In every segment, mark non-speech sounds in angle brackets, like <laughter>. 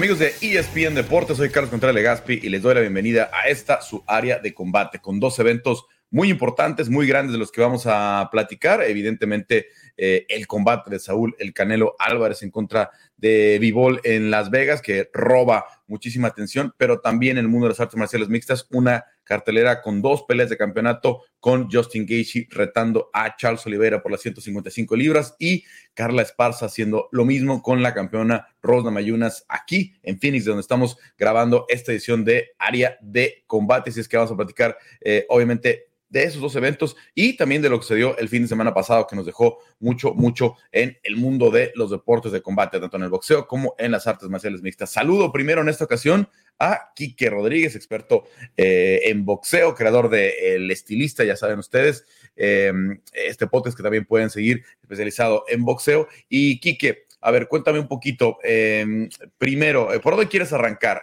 Amigos de ESPN Deportes, soy Carlos Contreras Legaspi y les doy la bienvenida a esta su área de combate con dos eventos muy importantes, muy grandes de los que vamos a platicar. Evidentemente, eh, el combate de Saúl El Canelo Álvarez en contra de Vivol en Las Vegas, que roba muchísima atención, pero también en el mundo de las artes marciales mixtas, una cartelera con dos peleas de campeonato con Justin Gaethje retando a Charles Oliveira por las 155 libras y Carla Esparza haciendo lo mismo con la campeona Rosna Mayunas aquí en Phoenix, donde estamos grabando esta edición de Área de Combate. Si es que vamos a platicar, eh, obviamente, de esos dos eventos y también de lo que se dio el fin de semana pasado, que nos dejó mucho, mucho en el mundo de los deportes de combate, tanto en el boxeo como en las artes marciales mixtas. Saludo primero en esta ocasión a Quique Rodríguez, experto eh, en boxeo, creador de El Estilista, ya saben ustedes, eh, este podcast que también pueden seguir, especializado en boxeo. Y Quique, a ver, cuéntame un poquito, eh, primero, ¿por dónde quieres arrancar?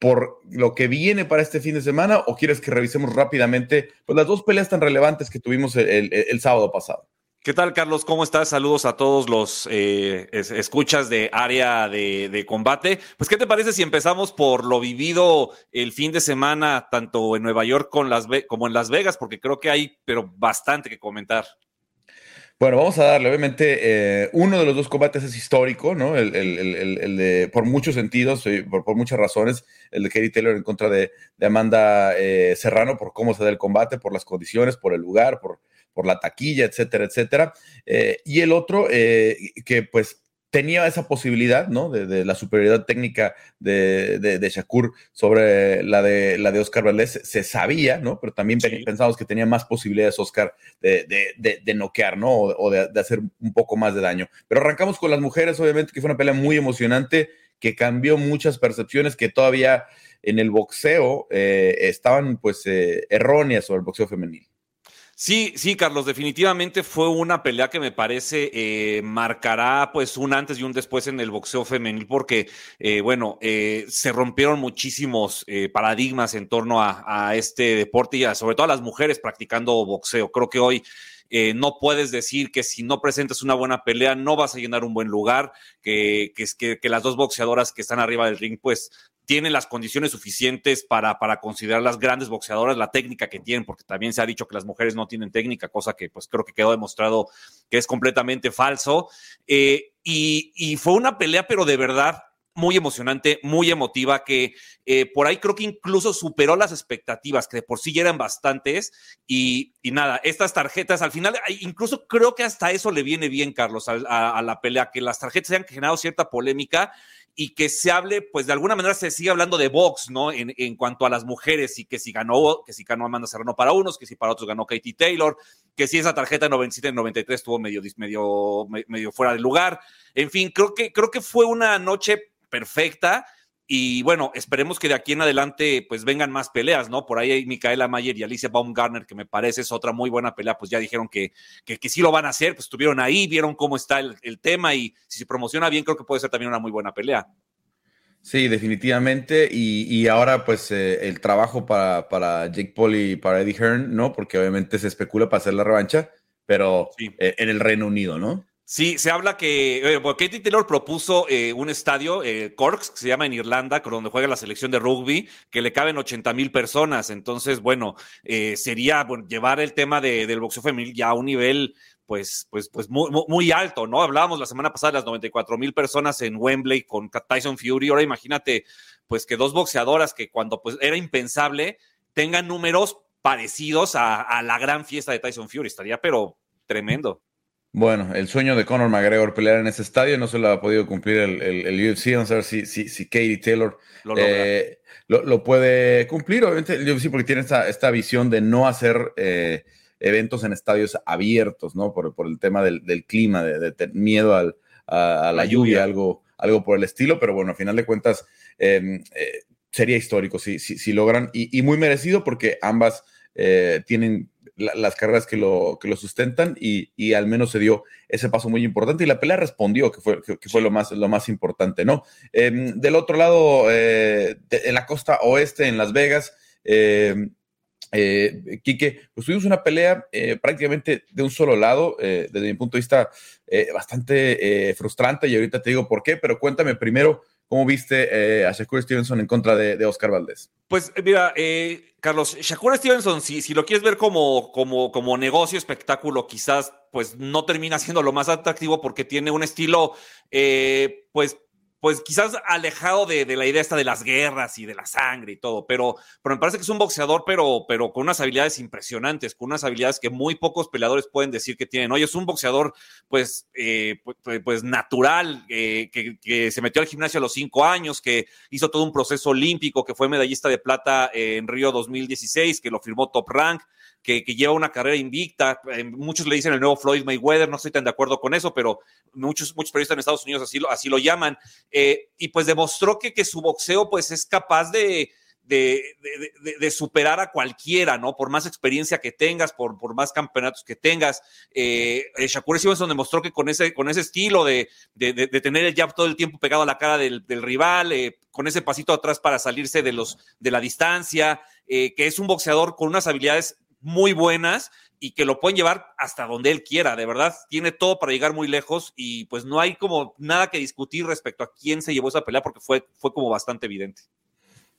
Por lo que viene para este fin de semana o quieres que revisemos rápidamente pues, las dos peleas tan relevantes que tuvimos el, sábado pasado? ¿Qué tal, Carlos? ¿Cómo estás? Saludos a todos los eh, escuchas de área de, combate. Pues, ¿qué te parece si empezamos por lo vivido el fin de semana, tanto en Nueva York como en Las Vegas? Porque creo que hay, pero bastante que comentar. Bueno, vamos a darle, obviamente, eh, uno de los dos combates es histórico, ¿no? El, de, por muchos sentidos, eh, por, por, muchas razones, el de Katie Taylor en contra de, Amanda eh, Serrano, por cómo se da el combate, por las condiciones, por el lugar, por, por la taquilla, etcétera, etcétera. y el otro, que pues tenía esa posibilidad, ¿no? De, la superioridad técnica de, de, Shakur sobre la de, la de Oscar Valdés, se sabía, ¿no? Pero también pensamos que tenía más posibilidades Oscar de, noquear, ¿no? O, de, hacer un poco más de daño. Pero arrancamos con las mujeres, obviamente, que fue una pelea muy emocionante, que cambió muchas percepciones que todavía en el boxeo eh, estaban, pues, eh, erróneas sobre el boxeo femenil. Sí, sí, Carlos, definitivamente fue una pelea que me parece eh, marcará pues un antes y un después en el boxeo femenil porque, eh, bueno, eh, se rompieron muchísimos paradigmas en torno a, este deporte y sobre todo a las mujeres practicando boxeo. Creo que hoy no puedes decir que si no presentas una buena pelea no vas a llenar un buen lugar, que, que, que, las dos boxeadoras que están arriba del ring pues tienen las condiciones suficientes para, para considerar las grandes boxeadoras, la técnica que tienen, porque también se ha dicho que las mujeres no tienen técnica, cosa que pues creo que quedó demostrado que es completamente falso. Eh, y, fue una pelea, pero de verdad muy emocionante, muy emotiva, que eh, por ahí creo que incluso superó las expectativas, que de por sí eran bastantes. Y, nada, estas tarjetas, al final, incluso creo que hasta eso le viene bien, Carlos, a, a la pelea, que las tarjetas hayan generado cierta polémica y que se hable, pues de alguna manera se sigue hablando de box, ¿no? En, en, cuanto a las mujeres y que si ganó, que si ganó Amanda Serrano para unos, que si para otros ganó Katie Taylor, que si esa tarjeta 97-93 estuvo medio, medio, medio fuera de lugar. En fin, creo que, creo que fue una noche perfecta y bueno, esperemos que de aquí en adelante pues vengan más peleas, ¿no? Por ahí hay Micaela Mayer y Alicia Baumgartner, que me parece es otra muy buena pelea, pues ya dijeron que, que, sí lo van a hacer, pues estuvieron ahí, vieron cómo está el, tema y si se promociona bien, creo que puede ser también una muy buena pelea. Sí, definitivamente. Y, ahora, pues, eh, el trabajo para, para, Jake Paul y para Eddie Hearn, ¿no? Porque obviamente se especula para hacer la revancha, pero eh, en el Reino Unido, ¿no? Sí, se habla que eh, Katie Taylor propuso eh, un estadio, eh, Corks, que se llama en Irlanda, donde juega la selección de rugby, que le caben 80 mil personas. Entonces, bueno, eh, sería llevar el tema del boxeo femenil ya a un nivel, pues, pues, pues muy, muy, alto, ¿no? Hablábamos la semana pasada de las 94 mil personas en Wembley con Tyson Fury. Ahora imagínate, pues, que dos boxeadoras que cuando pues era impensable tengan números parecidos a, a la gran fiesta de Tyson Fury. Estaría, pero tremendo. Bueno, el sueño de Conor McGregor pelear en ese estadio no se lo ha podido cumplir el, el, UFC. Vamos a ver si, si, si Katie Taylor lo, eh, lo, puede cumplir. Obviamente el UFC porque tiene esta, esta visión de no hacer eh, eventos en estadios abiertos, ¿no? Por, por el tema del, del clima, de, de, miedo al, a, la, lluvia, algo, algo por el estilo. Pero bueno, a final de cuentas em, eh, sería histórico si, si, si logran y, y, muy merecido porque ambas tienen las carreras que lo, que lo sustentan y, al menos se dio ese paso muy importante y la pelea respondió, que fue, que, fue lo, más, lo más importante, ¿no? Em, del otro lado, eh, en la costa oeste, en Las Vegas, em, eh, Quique, pues tuvimos una pelea eh, prácticamente de un solo lado, desde mi punto de vista, bastante frustrante y ahorita te digo por qué, pero cuéntame primero ¿Cómo viste a Shakur Stevenson en contra de, Oscar Valdés? Pues mira, Carlos, Shakur Stevenson, si, si lo quieres ver como, como, como negocio, espectáculo, quizás pues no termina siendo lo más atractivo porque tiene un estilo, pues pues quizás alejado de, la idea esta de las guerras y de la sangre y todo, pero, pero me parece que es un boxeador, pero, pero con unas habilidades impresionantes, con unas habilidades que muy pocos peleadores pueden decir que tienen. Oye, es un boxeador, pues, eh, pues, natural, eh, que, se metió al gimnasio a los cinco años, que hizo todo un proceso olímpico, que fue medallista de plata en Río 2016, que lo firmó Top Rank que, lleva una carrera invicta. Eh, muchos le dicen el nuevo Floyd Mayweather, no estoy tan de acuerdo con eso, pero muchos, muchos periodistas en Estados Unidos así lo, así lo llaman. Eh, y pues demostró que, que su boxeo pues es capaz de, de, de, superar a cualquiera, ¿no? Por más experiencia que tengas, por, por más campeonatos que tengas. Eh, Shakur Stevenson demostró que con ese, con ese estilo de, tener el jab todo el tiempo pegado a la cara del, rival, con ese pasito atrás para salirse de, los, de la distancia, que es un boxeador con unas habilidades muy buenas y que lo pueden llevar hasta donde él quiera, de verdad, tiene todo para llegar muy lejos y pues no hay como nada que discutir respecto a quién se llevó esa pelea porque fue, fue como bastante evidente.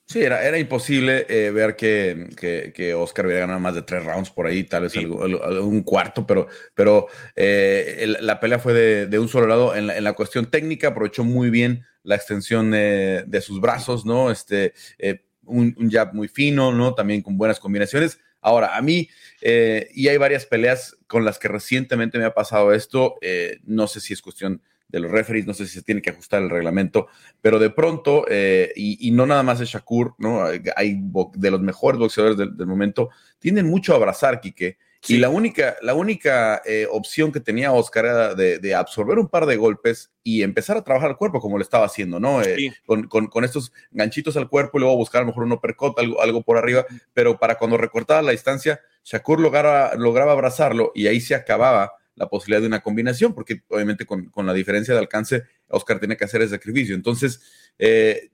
Sí, era, era imposible eh, ver que, que, Oscar hubiera ganado más de tres rounds por ahí, tal vez un cuarto, pero, pero eh, la pelea fue de, un solo lado. En la, en la, cuestión técnica aprovechó muy bien la extensión de, de sus brazos, ¿no? Este, eh, un, un jab muy fino, ¿no? También con buenas combinaciones Ahora, a mí, eh, y hay varias peleas con las que recientemente me ha pasado esto, eh, no sé si es cuestión de los referees, no sé si se tiene que ajustar el reglamento, pero de pronto, eh, y, no nada más es Shakur, ¿no? Hay de los mejores boxeadores del, del momento, tienden mucho a abrazar, Quique, y la única, la única eh, opción que tenía Oscar era de, absorber un par de golpes y empezar a trabajar el cuerpo como lo estaba haciendo, ¿no? Eh, con, estos ganchitos al cuerpo y luego buscar a lo mejor un uppercut, algo, algo por arriba, pero para cuando recortaba la distancia, Shakur lograba, lograba abrazarlo y ahí se acababa la posibilidad de una combinación, porque obviamente con, la diferencia de alcance, Oscar tiene que hacer ese sacrificio. Entonces, eh,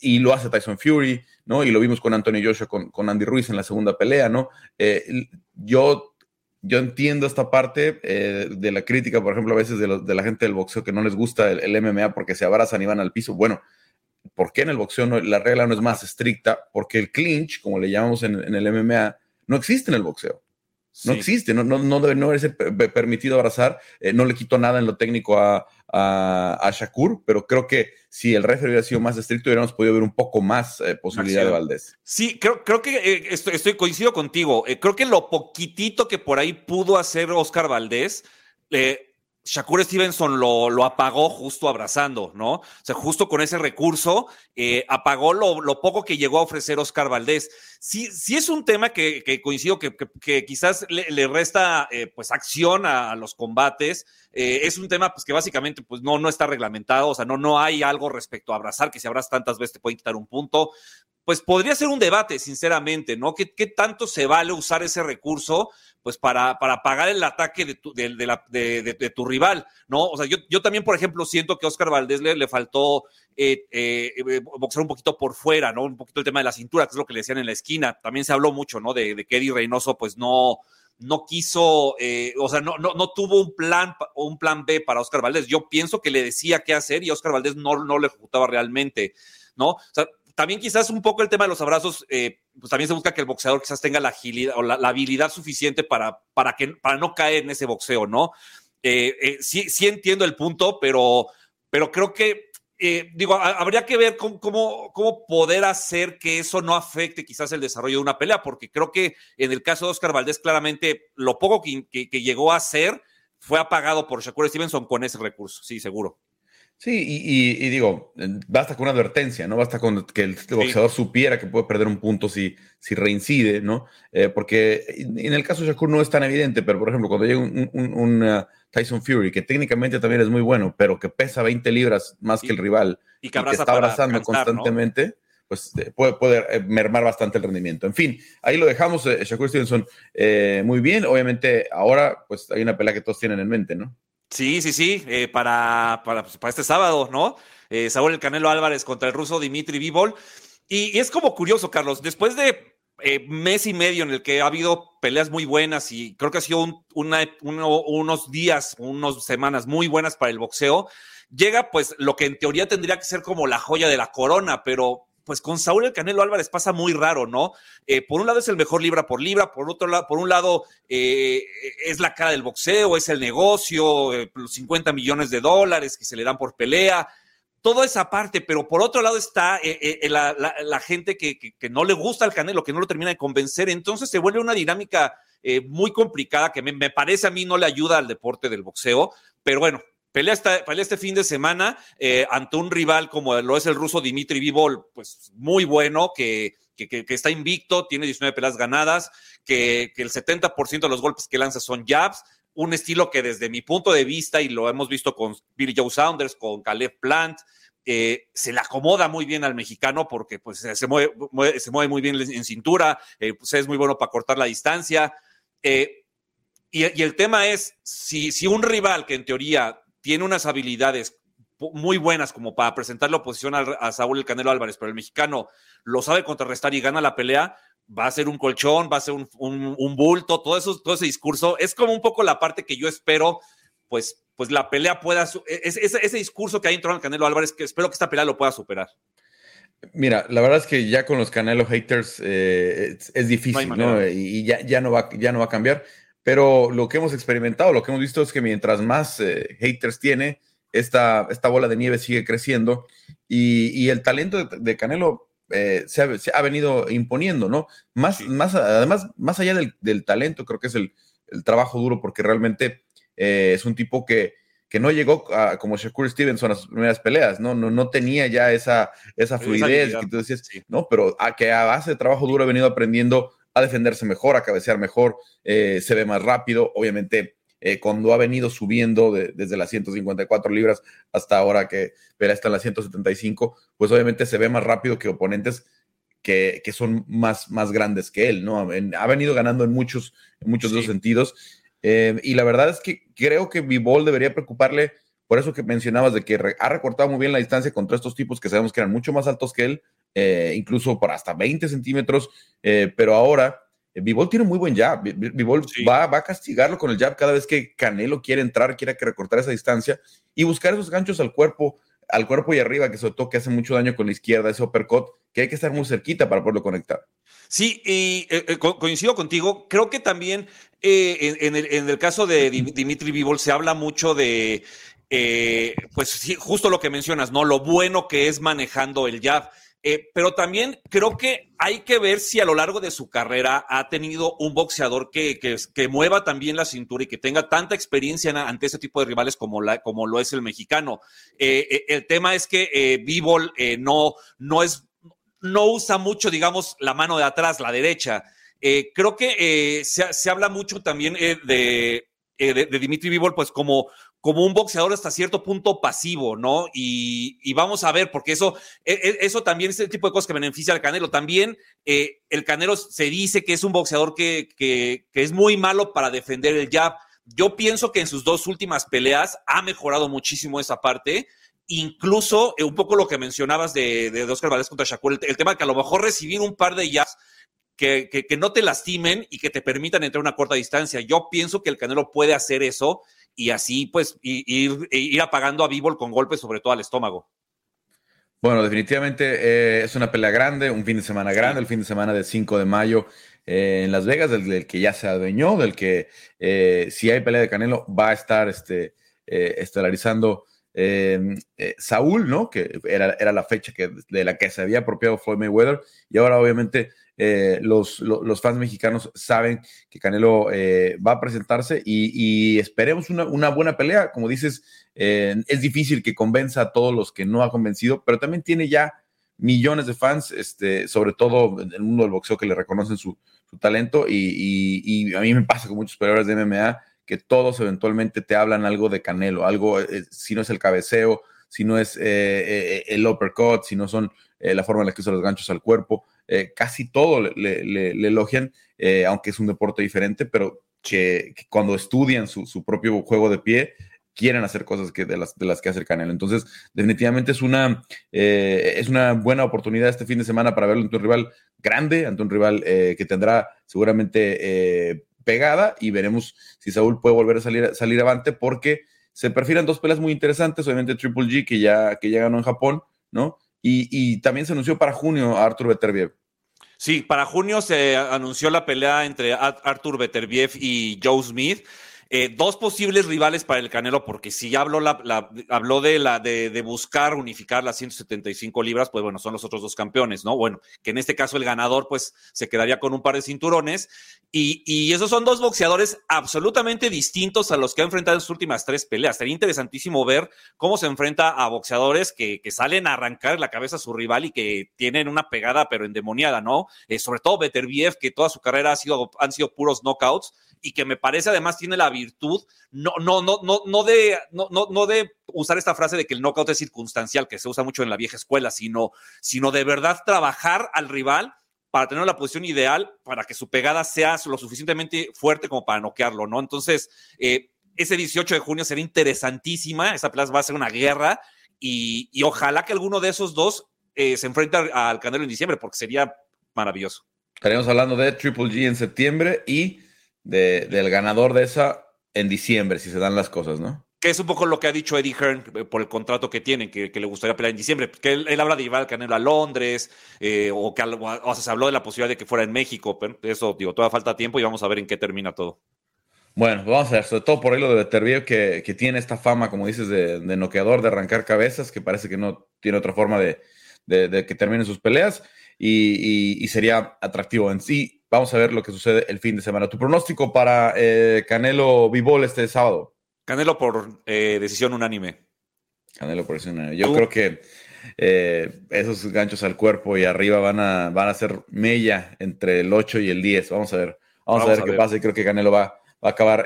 y lo hace Tyson Fury, ¿no? Y lo vimos con Anthony Joshua, con, con Andy Ruiz en la segunda pelea, ¿no? Eh, yo, yo entiendo esta parte eh, de la crítica, por ejemplo, a veces de, de, la gente del boxeo que no les gusta el, MMA porque se abrazan y van al piso. Bueno, ¿por qué en el boxeo la regla no es más estricta? Porque el clinch, como le llamamos en, en el MMA, no existe en el boxeo. No existe, no, no, no, debe, no ser permitido abrazar. Eh, no le quito nada en lo técnico a, a, Shakur, pero creo que si el referee hubiera sido más estricto, hubiéramos podido ver un poco más eh, posibilidad de Valdés. Sí, creo, creo que eh, estoy, estoy, coincido contigo. creo que lo poquitito que por ahí pudo hacer Oscar Valdés, Shakur Stevenson lo, lo, apagó justo abrazando, ¿no? O sea, justo con ese recurso, eh, apagó lo, poco que llegó a ofrecer Oscar Valdés. Sí, sí es un tema que, coincido que, quizás le, resta eh, pues acción a, los combates. Eh, es un tema pues, que básicamente pues, no, no está reglamentado, o sea, no, no hay algo respecto a abrazar, que si abrazas tantas veces te pueden quitar un punto pues podría ser un debate, sinceramente, ¿no? ¿Qué, ¿Qué, tanto se vale usar ese recurso, pues, para, para pagar el ataque de tu, rival, ¿no? O sea, yo, yo, también, por ejemplo, siento que a Oscar Valdés le, le faltó eh, eh, eh, boxear un poquito por fuera, ¿no? Un poquito el tema de la cintura, que es lo que le decían en la esquina. También se habló mucho, ¿no? De, que Eddie Reynoso, pues, no no quiso, o sea, no, no, no, tuvo un plan un plan B para Oscar Valdés. Yo pienso que le decía qué hacer y Oscar Valdés no, no lo ejecutaba realmente, ¿no? O sea, también quizás un poco el tema de los abrazos, eh, pues también se busca que el boxeador quizás tenga la agilidad o la, habilidad suficiente para, para, que, para no caer en ese boxeo, ¿no? Eh, eh, sí, entiendo el punto, pero, pero creo que, digo, habría que ver cómo, cómo, poder hacer que eso no afecte quizás el desarrollo de una pelea, porque creo que en el caso de Oscar Valdés, claramente lo poco que, que llegó a hacer fue apagado por Shakur Stevenson con ese recurso, sí, seguro. Sí, y, digo, basta con una advertencia, ¿no? Basta con que el boxeador supiera que puede perder un punto si, si reincide, ¿no? Eh, porque en el caso de Shakur no es tan evidente, pero por ejemplo, cuando llega un, uh, Tyson Fury, que técnicamente también es muy bueno, pero que pesa 20 libras más que el rival y que, está abrazando constantemente, pues eh, puede, puede, eh, mermar bastante el rendimiento. En fin, ahí lo dejamos, Shakur Stevenson, muy bien. Obviamente, ahora pues hay una pelea que todos tienen en mente, ¿no? Sí, sí, sí, eh, para, para, pues, para, este sábado, ¿no? Eh, Saúl El Canelo Álvarez contra el ruso Dimitri Vivol. Y, es como curioso, Carlos, después de eh, mes y medio en el que ha habido peleas muy buenas y creo que ha sido una, unos días, unas semanas muy buenas para el boxeo, llega pues lo que en teoría tendría que ser como la joya de la corona, pero pues con Saúl el Canelo Álvarez pasa muy raro, ¿no? Eh, por un lado es el mejor libra por libra, por otro lado, por un lado eh, es la cara del boxeo, es el negocio, eh, los 50 millones de dólares que se le dan por pelea, toda esa parte, pero por otro lado está la, gente que, no le gusta al Canelo, que no lo termina de convencer, entonces se vuelve una dinámica muy complicada que me parece a mí no le ayuda al deporte del boxeo, pero bueno, Pelea, este fin de semana eh, ante un rival como lo es el ruso Dimitri Vivol, pues muy bueno, que, que, está invicto, tiene 19 peleas ganadas, que, el 70% de los golpes que lanza son jabs, un estilo que desde mi punto de vista, y lo hemos visto con Billy Joe Saunders, con Caleb Plant, eh, se le acomoda muy bien al mexicano porque pues, se, mueve, se mueve muy bien en cintura, eh, pues, es muy bueno para cortar la distancia. y, y, el tema es, si, si un rival que en teoría tiene unas habilidades muy buenas como para presentar la oposición a, Saúl el Canelo Álvarez, pero el mexicano lo sabe contrarrestar y gana la pelea, va a ser un colchón, va a ser un, bulto, todo, eso, todo ese discurso. Es como un poco la parte que yo espero, pues, pues la pelea pueda, e, ese, discurso que hay en torno al Canelo Álvarez, que espero que esta pelea lo pueda superar. Mira, la verdad es que ya con los Canelo haters eh, es, difícil, ¿no? Y ya, ya, no va, ya no va a cambiar. Pero lo que hemos experimentado, lo que hemos visto es que mientras más eh, haters tiene, esta, esta bola de nieve sigue creciendo y, el talento de, Canelo eh, se, ha, venido imponiendo, ¿no? Más, más, además, más allá del, talento, creo que es el, trabajo duro porque realmente eh, es un tipo que, que no llegó como Shakur Stevenson a sus primeras peleas, ¿no? No, no tenía ya esa, esa fluidez que tú decías, ¿no? Pero a que a base de trabajo duro ha venido aprendiendo a defenderse mejor, a cabecear mejor, eh, se ve más rápido. Obviamente, eh, cuando ha venido subiendo desde las 154 libras hasta ahora que pelea está en las 175, pues obviamente se ve más rápido que oponentes que, son más, más grandes que él, ¿no? ha venido ganando en muchos, en muchos de los sentidos. Eh, y la verdad es que creo que Vivol debería preocuparle por eso que mencionabas de que ha recortado muy bien la distancia contra estos tipos que sabemos que eran mucho más altos que él, eh, incluso por hasta 20 centímetros, eh, pero ahora eh, tiene muy buen jab. Vivol va, va, a castigarlo con el jab cada vez que Canelo quiere entrar, quiere que recortar esa distancia y buscar esos ganchos al cuerpo, al cuerpo y arriba, que sobre todo que hace mucho daño con la izquierda, ese uppercut, que hay que estar muy cerquita para poderlo conectar. Sí, y coincido contigo. Creo que también en, el, caso de Dimitri Vivol se habla mucho de, pues sí, justo lo que mencionas, ¿no? Lo bueno que es manejando el jab. Eh, pero también creo que hay que ver si a lo largo de su carrera ha tenido un boxeador que, que, mueva también la cintura y que tenga tanta experiencia ante ese tipo de rivales como, como lo es el mexicano. Eh, eh, el tema es que eh, no, no, es, no usa mucho, digamos, la mano de atrás, la derecha. creo que se, se, habla mucho también de, de, Dimitri Bivol, pues como, como un boxeador hasta cierto punto pasivo, ¿no? Y, vamos a ver, porque eso, e, e, eso también es el tipo de cosas que beneficia al Canelo. También eh, el Canelo se dice que es un boxeador que, que, es muy malo para defender el jab. Yo pienso que en sus dos últimas peleas ha mejorado muchísimo esa parte. Incluso eh, un poco lo que mencionabas de, de Oscar Valdez contra Shakur, el, tema de que a lo mejor recibir un par de jabs que, que, no te lastimen y que te permitan entrar a una corta distancia. Yo pienso que el Canelo puede hacer eso y así pues ir, ir apagando a Bivol con golpes sobre todo al estómago. Bueno, definitivamente eh, es una pelea grande, un fin de semana grande, el fin de semana del 5 de mayo eh, en Las Vegas, del, que ya se adueñó, del que eh, si hay pelea de Canelo va a estar este, estelarizando Saúl, ¿no? Que era, era la fecha que, de la que se había apropiado Floyd Mayweather y ahora obviamente eh, los, los, fans mexicanos saben que Canelo eh, va a presentarse y, esperemos una, buena pelea. Como dices, eh, es difícil que convenza a todos los que no ha convencido, pero también tiene ya millones de fans, este, sobre todo en el mundo del boxeo que le reconocen su, talento y, a mí me pasa con muchos peleadores de MMA que todos eventualmente te hablan algo de Canelo, algo, si no es el cabeceo, si no es el uppercut, si no son la forma en la que usa los ganchos al cuerpo. Eh, casi todo le, elogian, eh, aunque es un deporte diferente, pero que, cuando estudian su, propio juego de pie, quieren hacer cosas que de, las, de las que hace el Canelo. Entonces, definitivamente es una, eh, es una buena oportunidad este fin de semana para verlo ante un rival grande, ante un rival que tendrá seguramente pegada y veremos si Saúl puede volver a salir, salir avante porque se perfilan dos peleas muy interesantes, obviamente Triple G, que ya, que ya ganó en Japón, ¿no? Y, también se anunció para junio a Arthur Beterbiev. Sí, para junio se anunció la pelea entre Arthur Beterbiev y Joe Smith. Eh, dos posibles rivales para el Canelo, porque si ya habló, la, habló de, la, buscar unificar las 175 libras, pues bueno, son los otros dos campeones, ¿no? Bueno, que en este caso el ganador pues se quedaría con un par de cinturones y, esos son dos boxeadores absolutamente distintos a los que ha enfrentado en sus últimas tres peleas. Sería interesantísimo ver cómo se enfrenta a boxeadores que, que salen a arrancar la cabeza a su rival y que tienen una pegada pero endemoniada, ¿no? Eh, sobre todo Beterbiev, que toda su carrera ha sido, han sido puros knockouts y que me parece además tiene la virtud, no, no, no, no, no, de, no, no, de usar esta frase de que el knockout es circunstancial, que se usa mucho en la vieja escuela, sino, sino de verdad trabajar al rival para tener la posición ideal para que su pegada sea lo suficientemente fuerte como para noquearlo, ¿no? Entonces, eh, ese 18 de junio será interesantísima, esa plaza va a ser una guerra y, ojalá que alguno de esos dos eh, se enfrente al Canelo en diciembre, porque sería maravilloso. Estaríamos hablando de Triple G en septiembre y del ganador de esa en diciembre, si se dan las cosas, ¿no? Que es un poco lo que ha dicho Eddie Hearn eh, por el contrato que tiene, que, le gustaría pelear en diciembre. Que él, habla de llevar al Canelo a Londres, eh, o que o sea, se habló de la posibilidad de que fuera en México, pero eso, digo, todavía falta tiempo y vamos a ver en qué termina todo. Bueno, vamos a ver, sobre todo por ahí lo de Beterbiev, que, que tiene esta fama, como dices, de, noqueador, de arrancar cabezas, que parece que no tiene otra forma de, de, que termine sus peleas, y, y sería atractivo en sí Vamos a ver lo que sucede el fin de semana. ¿Tu pronóstico para eh, Canelo Vivol este sábado? Canelo por eh, decisión unánime. Canelo por decisión unánime. Yo creo que eh, esos ganchos al cuerpo y arriba van a, van a ser mella entre el 8 y el 10. Vamos a ver. Vamos, a ver qué pasa y creo que Canelo va, va a acabar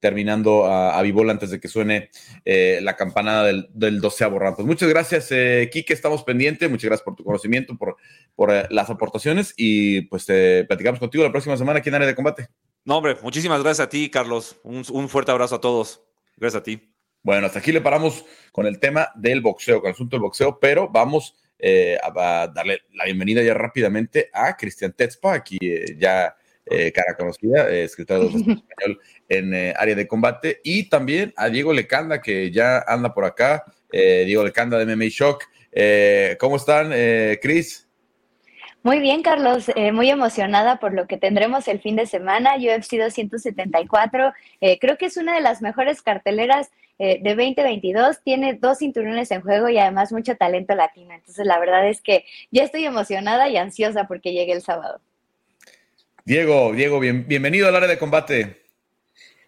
terminando a, a antes de que suene eh, la campanada del, del doceavo round. Pues muchas gracias, eh, Kike, estamos pendientes. Muchas gracias por tu conocimiento, por, por eh, las aportaciones y pues platicamos contigo la próxima semana aquí en Área de Combate. No, hombre, muchísimas gracias a ti, Carlos. Un, un fuerte abrazo a todos. Gracias a ti. Bueno, hasta aquí le paramos con el tema del boxeo, con el asunto del boxeo, pero vamos a, darle la bienvenida ya rápidamente a Cristian Tetzpa, aquí ya eh, cara conocida, eh, escritor de <laughs> español en eh, área de combate, y también a Diego Lecanda, que ya anda por acá, Diego Lecanda de MMA Shock. ¿Cómo están, Cris? Muy bien, Carlos, muy emocionada por lo que tendremos el fin de semana. UFC 274, creo que es una de las mejores carteleras de 2022. Tiene dos cinturones en juego y además mucho talento latino. Entonces, la verdad es que ya estoy emocionada y ansiosa porque llegue el sábado. Diego, Diego, bienvenido al área de combate.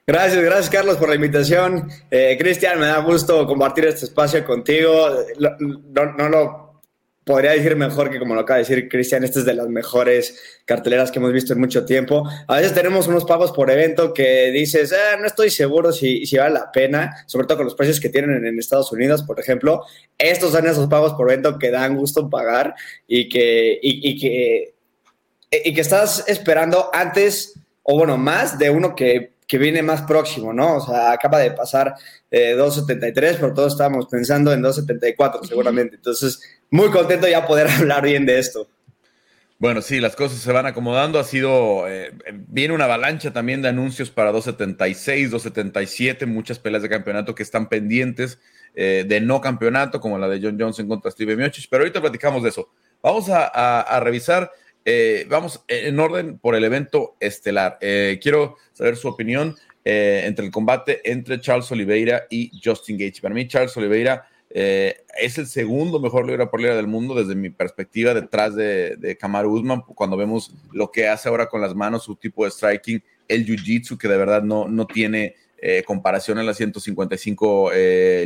Gracias, gracias Carlos por la invitación. Eh, Cristian, me da gusto compartir este espacio contigo. No, lo podría decir mejor que como lo acaba de decir Cristian, esta es de las mejores carteleras que hemos visto en mucho tiempo. A veces tenemos unos pagos por evento que dices, eh, no estoy seguro si, si, vale la pena, sobre todo con los precios que tienen en, Estados Unidos, por ejemplo. Estos son esos pagos por evento que dan gusto pagar y que, y que y que estás esperando antes, o bueno, más de uno que, viene más próximo, ¿no? O sea, acaba de pasar 2.73, eh, pero todos estábamos pensando en 2.74 seguramente. Entonces, muy contento ya poder <laughs> hablar bien de esto. Bueno, sí, las cosas se van acomodando. Ha sido, eh, viene una avalancha también de anuncios para 276, 277, muchas peleas de campeonato que están pendientes de no campeonato, como la de John Johnson contra Steve Miocic. Pero ahorita platicamos de eso. Vamos a revisar eh, vamos en orden por el evento estelar. Eh, quiero saber su opinión eh, entre el combate entre Charles Oliveira y Justin Gage. Para mí, Charles Oliveira es el segundo mejor libra por libra del mundo desde mi perspectiva, detrás de, de Usman, cuando vemos lo que hace ahora con las manos, su tipo de striking, el jiu-jitsu, que de verdad no, no tiene comparación en las 155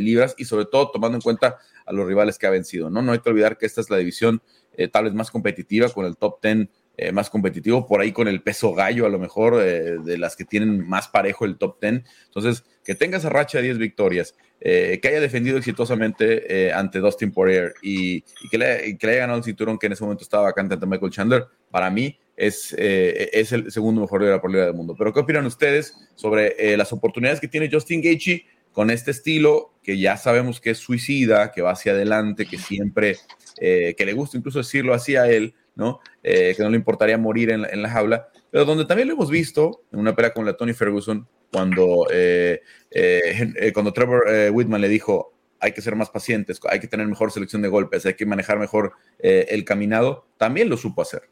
libras y sobre todo tomando en cuenta a los rivales que ha vencido. ¿no? no hay que olvidar que esta es la división eh, tal vez más competitiva, con el top 10 eh, más competitivo, por ahí con el peso gallo a lo mejor, eh, de las que tienen más parejo el top 10. Entonces, que tenga esa racha de 10 victorias, que haya defendido exitosamente ante Dustin Poirier y, que, le, que, le, haya ganado el cinturón que en ese momento estaba vacante ante Michael Chandler, para mí es, es el segundo mejor libra por libra del mundo. Pero, ¿qué opinan ustedes sobre las oportunidades que tiene Justin Gaethje con este estilo que ya sabemos que es suicida, que va hacia adelante, que siempre eh, que le gusta incluso decirlo así a él, ¿no? Eh, que no le importaría morir en, la jaula, pero donde también lo hemos visto en una pelea con la Tony Ferguson, cuando, eh, eh, cuando Trevor Whitman le dijo, hay que ser más pacientes, hay que tener mejor selección de golpes, hay que manejar mejor el caminado, también lo supo hacer.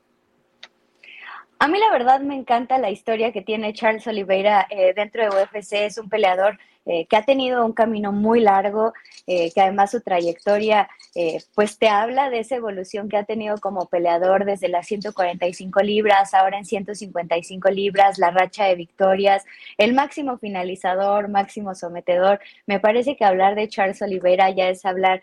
A mí la verdad me encanta la historia que tiene Charles Oliveira dentro de UFC. Es un peleador eh, que ha tenido un camino muy largo, eh, que además su trayectoria eh, pues te habla de esa evolución que ha tenido como peleador desde las 145 libras, ahora en 155 libras, la racha de victorias, el máximo finalizador, máximo sometedor. Me parece que hablar de Charles Oliveira ya es hablar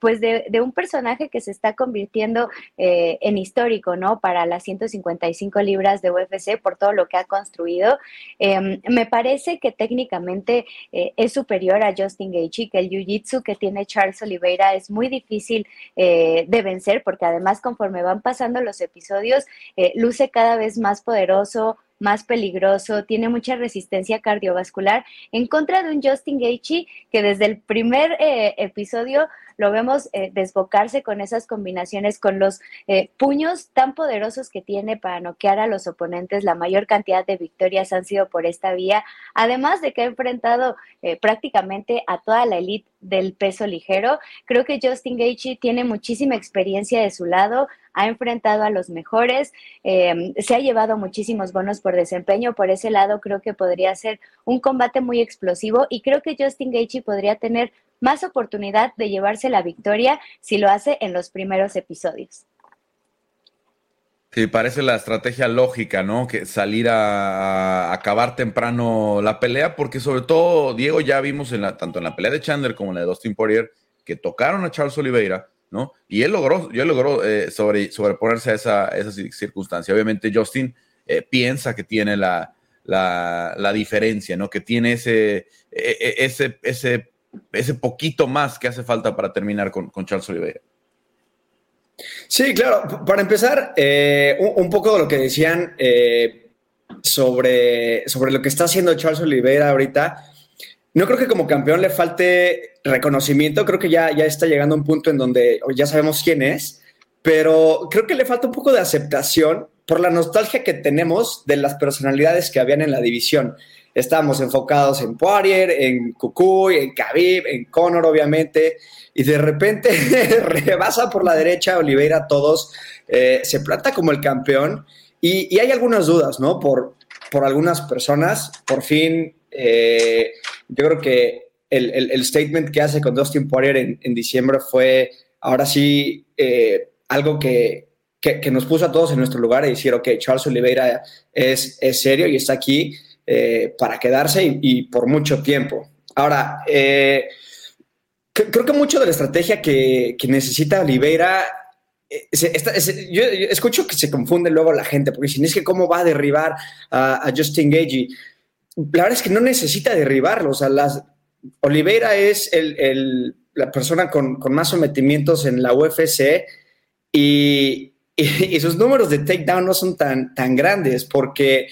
pues de, de, un personaje que se está convirtiendo en histórico, ¿no? Para las 155 libras de UFC por todo lo que ha construido. Em, me parece que técnicamente eh, es superior a Justin Gaethje, que el jiu-jitsu que tiene Charles Oliveira es muy difícil eh, de vencer, porque además conforme van pasando los episodios, eh, luce cada vez más poderoso, más peligroso, tiene mucha resistencia cardiovascular en contra de un Justin Gaethje que desde el primer episodio lo vemos eh, desbocarse con esas combinaciones, con los eh, puños tan poderosos que tiene para noquear a los oponentes. La mayor cantidad de victorias han sido por esta vía, además de que ha enfrentado eh, prácticamente a toda la élite del peso ligero. Creo que Justin Gaethje tiene muchísima experiencia de su lado, ha enfrentado a los mejores, se ha llevado muchísimos bonos por desempeño. Por ese lado, creo que podría ser un combate muy explosivo y creo que Justin Gaethje podría tener más oportunidad de llevarse la victoria si lo hace en los primeros episodios. Sí, parece la estrategia lógica, ¿no? Que salir a, acabar temprano la pelea, porque sobre todo, Diego, ya vimos en la, tanto en la pelea de Chandler como en la de Dustin Poirier, que tocaron a Charles Oliveira, ¿no? Y él logró, yo logró eh, sobre, sobreponerse a esa, circunstancia. Obviamente, Justin eh, piensa que tiene la, diferencia, ¿no? Que tiene ese, e, e, ese ese poquito más que hace falta para terminar con, Charles Oliveira. Sí, claro. Para empezar, eh, un, poco de lo que decían eh, sobre, sobre lo que está haciendo Charles Oliveira ahorita. No creo que como campeón le falte reconocimiento. Creo que ya, ya está llegando a un punto en donde ya sabemos quién es, pero creo que le falta un poco de aceptación por la nostalgia que tenemos de las personalidades que habían en la división. Estábamos enfocados en Poirier, en Cucuy, en Khabib, en Conor, obviamente, y de repente <laughs> rebasa por la derecha Oliveira todos, eh, se planta como el campeón, y, hay algunas dudas, ¿no? Por, por algunas personas, por fin, eh, yo creo que el, statement que hace con Dustin Poirier en, diciembre fue, ahora sí, eh, algo que, que, nos puso a todos en nuestro lugar y decir, ok, Charles Oliveira es, es serio y está aquí eh, para quedarse y, por mucho tiempo. Ahora, eh, creo que mucho de la estrategia que, necesita Oliveira, eh, yo, escucho que se confunde luego la gente, porque si es que cómo va a derribar a, Justin Gagey. La verdad es que no necesita derribarlo, o sea, Oliveira es la persona con, más sometimientos en la UFC y, y, sus números de takedown no son tan, tan grandes porque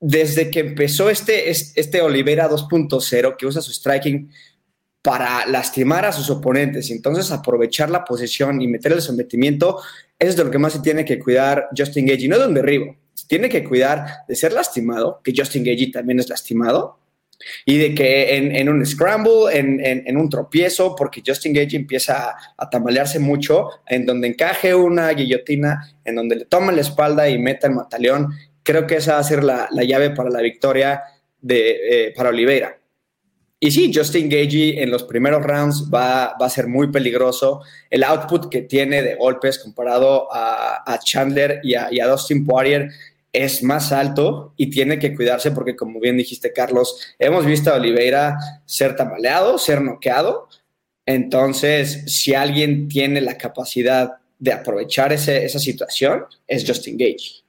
desde que empezó este, este Olivera 2.0, que usa su striking para lastimar a sus oponentes, entonces aprovechar la posición y meter el sometimiento, eso es de lo que más se tiene que cuidar Justin Gagey, no de un derribo, se tiene que cuidar de ser lastimado, que Justin Gagey también es lastimado, y de que en, un scramble, en, un tropiezo, porque Justin Gage empieza a, a, mucho, en donde encaje una guillotina, en donde le toma la espalda y meta el mataleón creo que esa va a ser la, llave para la victoria de, eh, para Oliveira. Y sí, Justin Gagey en los primeros rounds va, a ser muy peligroso. El output que tiene de golpes comparado a, Chandler y a, Dustin Poirier es más alto y tiene que cuidarse porque, como bien dijiste, Carlos, hemos visto a Oliveira ser tambaleado, ser noqueado. Entonces, si alguien tiene la capacidad de aprovechar esa situación, es Justin Gage.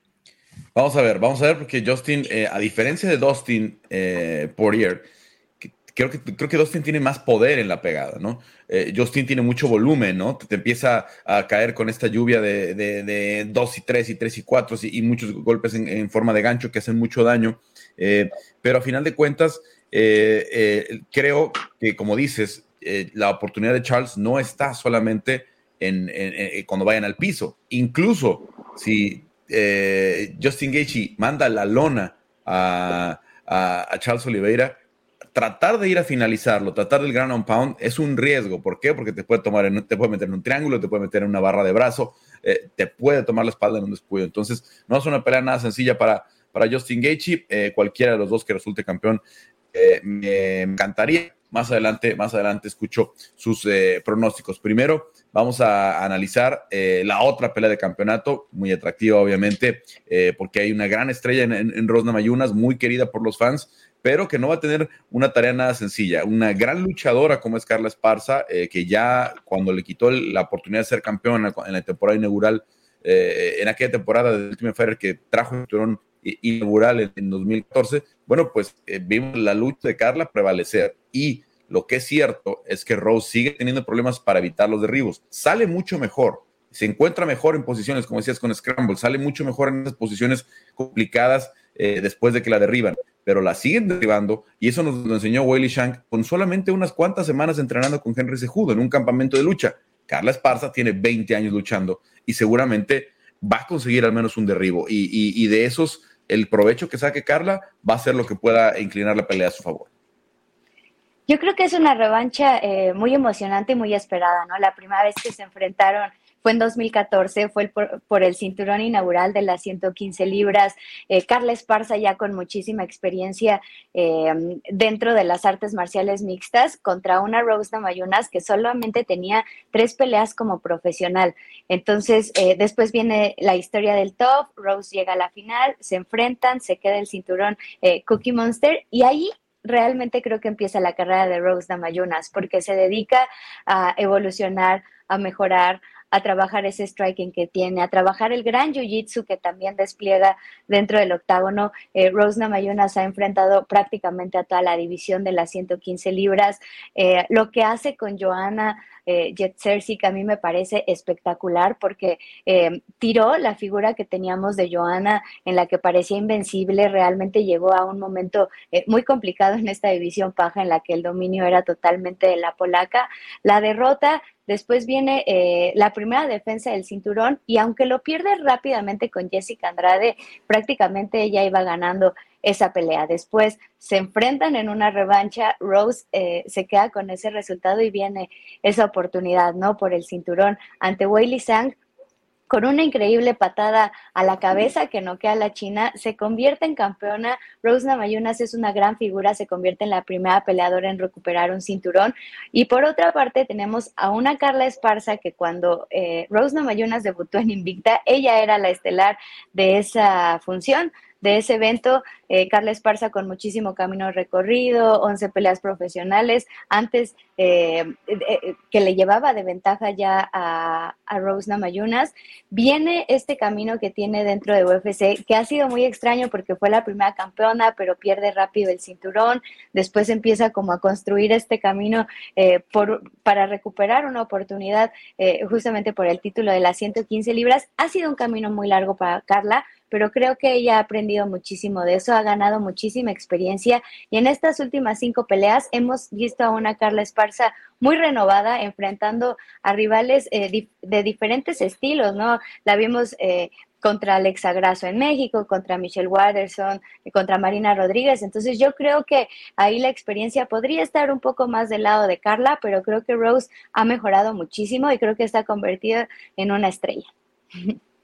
Vamos a ver, vamos a ver, porque Justin, eh, a diferencia de Dustin eh, creo que, creo que Dustin tiene más poder en la pegada, ¿no? Eh, Justin tiene mucho volumen, ¿no? Te, empieza a caer con esta lluvia de, 2 y 3 y 3 y 4 y, muchos golpes en, forma de gancho que hacen mucho daño. pero a final de cuentas, creo que, como dices, la oportunidad de Charles no está solamente en, cuando vayan al piso. Incluso si eh, Justin Gaethje manda la lona a, Charles Oliveira, tratar de ir a finalizarlo, tratar del ground pound es un riesgo. ¿Por qué? Porque te puede tomar, en, te puede meter en un triángulo, te puede meter en una barra de brazo, eh, te puede tomar la espalda en un descuido. Entonces, no es una pelea nada sencilla para, para Justin Gaethje. Eh, cualquiera de los dos que resulte campeón me encantaría. Más adelante, más adelante escucho sus pronósticos. Primero, Vamos a analizar eh, la otra pelea de campeonato, muy atractiva obviamente, eh, porque hay una gran estrella en, Rosna Mayunas, muy querida por los fans, pero que no va a tener una tarea nada sencilla. Una gran luchadora como es Carla Esparza, eh, que ya cuando le quitó la oportunidad de ser campeona en la temporada inaugural, en aquella temporada de Ultimate Fighter que trajo el turón inaugural en, en 2014, bueno, pues vimos la lucha de Carla prevalecer y lo que es cierto es que Rose sigue teniendo problemas para evitar los derribos. Sale mucho mejor, se encuentra mejor en posiciones, como decías con Scramble, sale mucho mejor en esas posiciones complicadas eh, después de que la derriban, pero la siguen derribando y eso nos lo enseñó Wiley Shank con solamente unas cuantas semanas entrenando con Henry Sejudo en un campamento de lucha. Carla Esparza tiene 20 años luchando y seguramente va a conseguir al menos un derribo y, y de esos el provecho que saque Carla va a ser lo que pueda inclinar la pelea a su favor. Yo creo que es una revancha eh, muy emocionante y muy esperada, ¿no? La primera vez que se enfrentaron fue en 2014, fue por, el cinturón inaugural de las 115 libras. Eh, Carla Esparza ya con muchísima experiencia eh, dentro de las artes marciales mixtas contra una Rose Namayunas que solamente tenía tres peleas como profesional. Entonces, después viene la historia del top, Rose llega a la final, se enfrentan, se queda el cinturón Cookie Monster y ahí realmente creo que empieza la carrera de Rose Damayunas, porque se dedica a evolucionar, a mejorar, a trabajar ese striking que tiene, a trabajar el gran jiu-jitsu que también despliega dentro del octágono. Eh, Rose Namayunas ha enfrentado prácticamente a toda la división de las 115 libras. Eh, lo que hace con Joanna eh, Jet Cersei, que a mí me parece espectacular porque eh, tiró la figura que teníamos de Joanna en la que parecía invencible, realmente llegó a un momento eh, muy complicado en esta división paja en la que el dominio era totalmente de la polaca. La derrota Después viene eh, la primera defensa del cinturón y aunque lo pierde rápidamente con Jessica Andrade, prácticamente ella iba ganando esa pelea. Después se enfrentan en una revancha, Rose eh, se queda con ese resultado y viene esa oportunidad, ¿no? Por el cinturón ante Weili Sang, con una increíble patada a la cabeza que noquea a la China, se convierte en campeona. Rose Namayunas es una gran figura, se convierte en la primera peleadora en recuperar un cinturón. Y por otra parte, tenemos a una Carla Esparza que cuando eh, Rose Namayunas debutó en Invicta, ella era la estelar de esa función de ese evento. Eh, Carla Esparza con muchísimo camino recorrido, 11 peleas profesionales, antes eh, eh, que le llevaba de ventaja ya a, Rose Namayunas. Viene este camino que tiene dentro de UFC, que ha sido muy extraño porque fue la primera campeona, pero pierde rápido el cinturón. Después empieza como a construir este camino para recuperar una oportunidad justamente por el título de las 115 libras. Ha sido un camino muy largo para Carla, pero creo que ella ha aprendido muchísimo de eso, ha ganado muchísima experiencia y en estas últimas cinco peleas hemos visto a una Carla Esparza muy renovada enfrentando a rivales eh, de diferentes estilos, ¿no? La vimos eh, contra Alexa Grasso en México, contra Michelle Watterson, contra Marina Rodríguez. Entonces yo creo que ahí la experiencia podría estar un poco más del lado de Carla, pero creo que Rose ha mejorado muchísimo y creo que está convertida en una estrella. <laughs>